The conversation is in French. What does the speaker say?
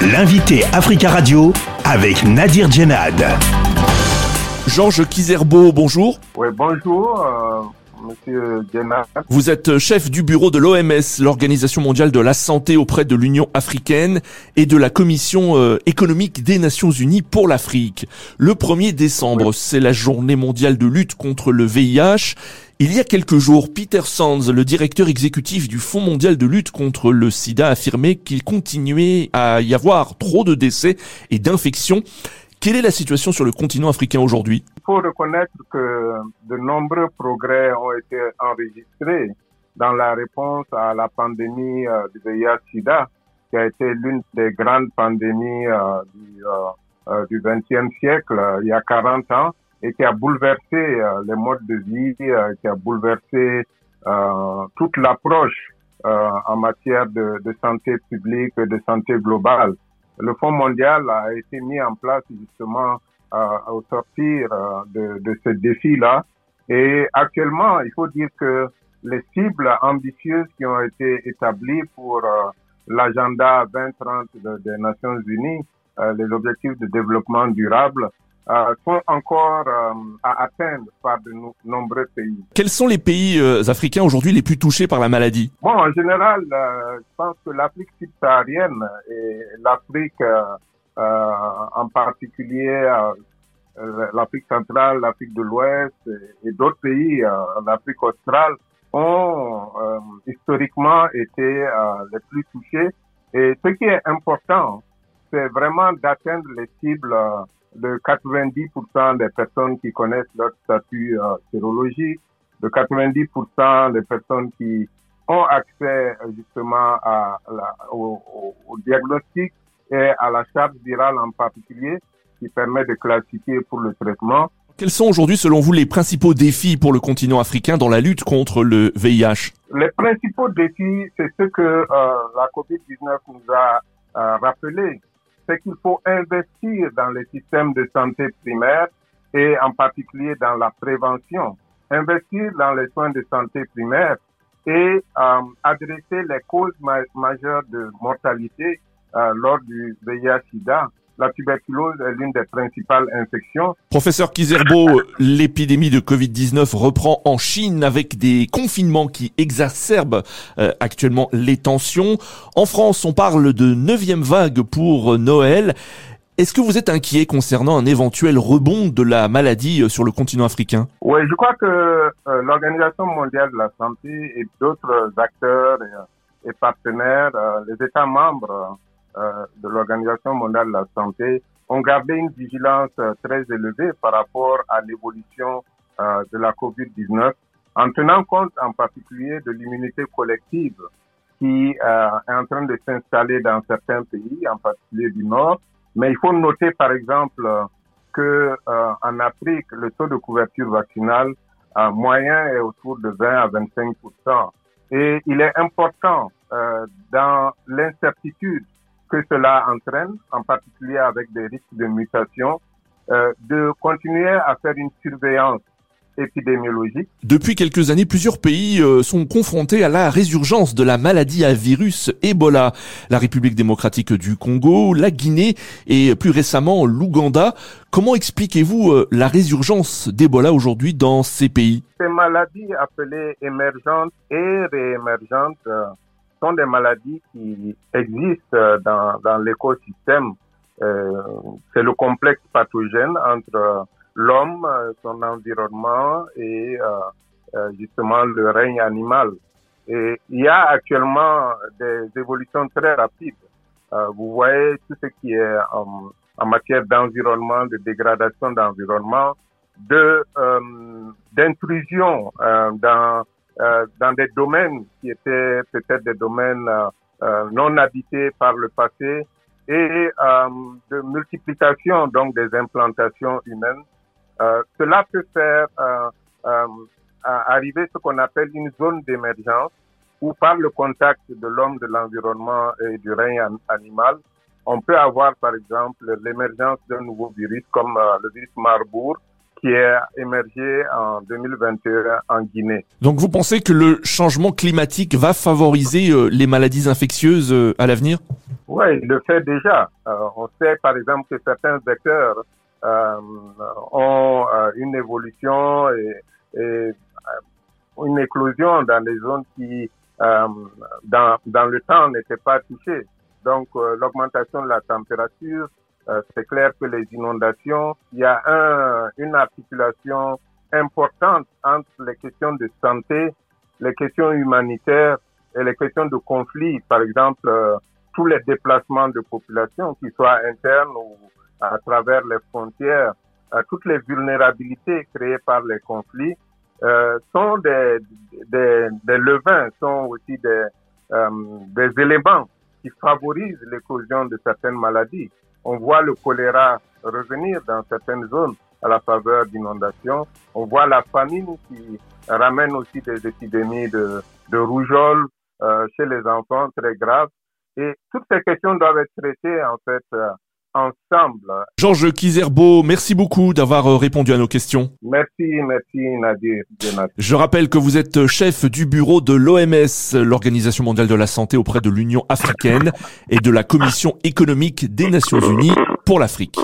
L'invité Africa Radio avec Nadir Djenad. Georges Kizerbo, bonjour. Oui, bonjour. Monsieur. Vous êtes chef du bureau de l'OMS, l'Organisation mondiale de la santé auprès de l'Union africaine et de la Commission euh, économique des Nations unies pour l'Afrique. Le 1er décembre, c'est la journée mondiale de lutte contre le VIH. Il y a quelques jours, Peter Sands, le directeur exécutif du Fonds mondial de lutte contre le sida, affirmait qu'il continuait à y avoir trop de décès et d'infections. Quelle est la situation sur le continent africain aujourd'hui? Il faut reconnaître que de nombreux progrès ont été enregistrés dans la réponse à la pandémie euh, du VIH-Sida, qui a été l'une des grandes pandémies euh, du, euh, du 20e siècle, il y a 40 ans et qui a bouleversé les modes de vie, qui a bouleversé toute l'approche en matière de, santé publique et de santé globale. Le Fonds mondial a été mis en place justement au sortir de, de ce défi-là. Et actuellement, il faut dire que les cibles ambitieuses qui ont été établies pour l'agenda 2030 des Nations Unies, les objectifs de développement durable, euh, sont encore euh, à atteindre par de nombreux pays. Quels sont les pays euh, africains aujourd'hui les plus touchés par la maladie? Bon, en général, je pense que l'Afrique subsaharienne et l'Afrique en particulier, l'Afrique centrale, l'Afrique de l'Ouest et, d'autres pays, l'Afrique australe, ont historiquement été les plus touchés. Et ce qui est important, c'est vraiment d'atteindre les cibles de 90% des personnes qui connaissent leur statut euh, sérologique, de 90% des personnes qui ont accès justement à la, au, au, diagnostic et à la charte virale en particulier, qui permet de classifier pour le traitement. Quels sont aujourd'hui, selon vous, les principaux défis pour le continent africain dans la lutte contre le VIH Les principaux défis, c'est ce que euh, la COVID-19 nous a euh, rappelé c'est qu'il faut investir dans les systèmes de santé primaire et en particulier dans la prévention, investir dans les soins de santé primaire et euh, adresser les causes majeures de mortalité euh, lors du VIH-Sida la tuberculose est l'une des principales infections. Professeur Kizerbo, l'épidémie de Covid-19 reprend en Chine avec des confinements qui exacerbent euh, actuellement les tensions. En France, on parle de neuvième vague pour Noël. Est-ce que vous êtes inquiet concernant un éventuel rebond de la maladie euh, sur le continent africain? Oui, je crois que euh, l'Organisation mondiale de la santé et d'autres acteurs et, partenaires, les États membres, euh, de l'Organisation mondiale de la santé ont gardé une vigilance euh, très élevée par rapport à l'évolution euh, de la COVID-19, en tenant compte en particulier de l'immunité collective qui est en train de s'installer dans certains pays, en particulier du Nord. Mais il faut noter par exemple que en Afrique, le taux de couverture vaccinale moyen est autour de 20 à 25% Et il est important dans l'incertitude que cela entraîne, en particulier avec des risques de mutation, euh, de continuer à faire une surveillance épidémiologique. Depuis quelques années, plusieurs pays euh, sont confrontés à la résurgence de la maladie à virus Ebola. La République démocratique du Congo, la Guinée et plus récemment l'Ouganda. Comment expliquez-vous euh, la résurgence d'Ebola aujourd'hui dans ces pays? Ces maladies appelées émergentes et réémergentes sont des maladies qui existent dans, dans l'écosystème. Euh, c'est le complexe pathogène entre l'homme, son environnement et euh, euh, justement le règne animal. Et il y a actuellement des évolutions très rapides. Euh, vous voyez tout ce qui est en, matière d'environnement, de dégradation d'environnement, de euh, d'intrusion euh, dans euh, dans des domaines qui étaient peut-être des domaines euh, euh, non habités par le passé et de multiplication donc des implantations humaines. cela peut faire arriver ce qu'on appelle une zone d'émergence où par le contact de l'homme, de l'environnement et du règne animal, on peut avoir par exemple l'émergence d'un nouveau virus comme le virus Marburg qui est émergé en 2021 en Guinée. Donc vous pensez que le changement climatique va favoriser euh, les maladies infectieuses euh, à l'avenir? Oui, il le fait déjà. on sait par exemple que certains vecteurs ont une évolution et, et une éclosion dans les zones qui, euh, dans, dans le temps, n'étaient pas touchées. Donc, euh, l'augmentation de la température, euh, c'est clair que les inondations, il y a un, une articulation importante entre les questions de santé, les questions humanitaires et les questions de conflit. Par exemple, tous les déplacements de population, qu'ils soient internes ou à travers les frontières, toutes les vulnérabilités créées par les conflits, euh, sont des, des, des, levains, sont aussi des, euh, des éléments qui favorisent l'éclosion de certaines maladies. On voit le choléra revenir dans certaines zones à la faveur d'inondations. On voit la famine qui ramène aussi des épidémies de, de rougeole euh, chez les enfants très graves. Et toutes ces questions doivent être traitées en fait euh, ensemble. Georges Kizerbo, merci beaucoup d'avoir euh, répondu à nos questions. Merci, merci Nadir. Je rappelle que vous êtes chef du bureau de l'OMS, l'Organisation mondiale de la santé auprès de l'Union africaine et de la Commission économique des Nations unies pour l'Afrique.